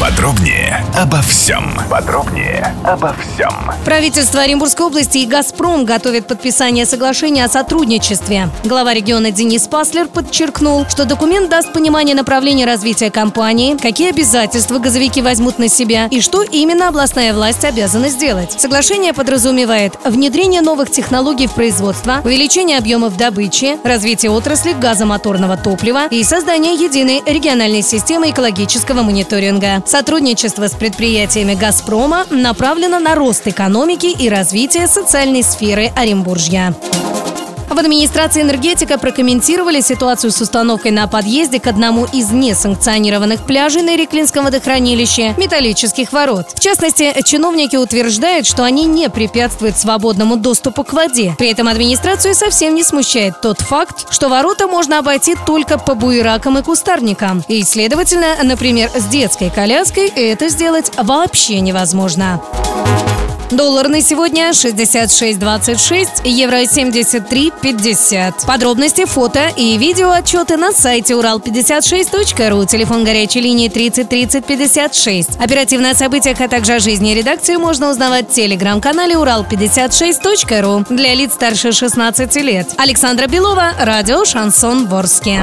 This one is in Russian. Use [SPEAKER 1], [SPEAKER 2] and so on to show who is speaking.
[SPEAKER 1] Подробнее обо всем. Подробнее обо всем.
[SPEAKER 2] Правительство Оренбургской области и «Газпром» готовят подписание соглашения о сотрудничестве. Глава региона Денис Паслер подчеркнул, что документ даст понимание направления развития компании, какие обязательства газовики возьмут на себя и что именно областная власть обязана сделать. Соглашение подразумевает внедрение новых технологий в производство, увеличение объемов добычи, развитие отрасли газомоторного топлива и создание единой региональной системы экологического мониторинга. Сотрудничество с предприятиями «Газпрома» направлено на рост экономики и развитие социальной сферы Оренбуржья. В администрации энергетика прокомментировали ситуацию с установкой на подъезде к одному из несанкционированных пляжей на Реклинском водохранилище металлических ворот. В частности, чиновники утверждают, что они не препятствуют свободному доступу к воде. При этом администрацию совсем не смущает тот факт, что ворота можно обойти только по буеракам и кустарникам. И, следовательно, например, с детской коляской это сделать вообще невозможно. Доллар на сегодня 66.26, евро 73.50. Подробности, фото и видео отчеты на сайте урал56.ру, телефон горячей линии 30 30 56. Оперативно о событиях, а также о жизни редакции можно узнавать в телеграм-канале урал56.ру для лиц старше 16 лет. Александра Белова, радио «Шансон Ворске».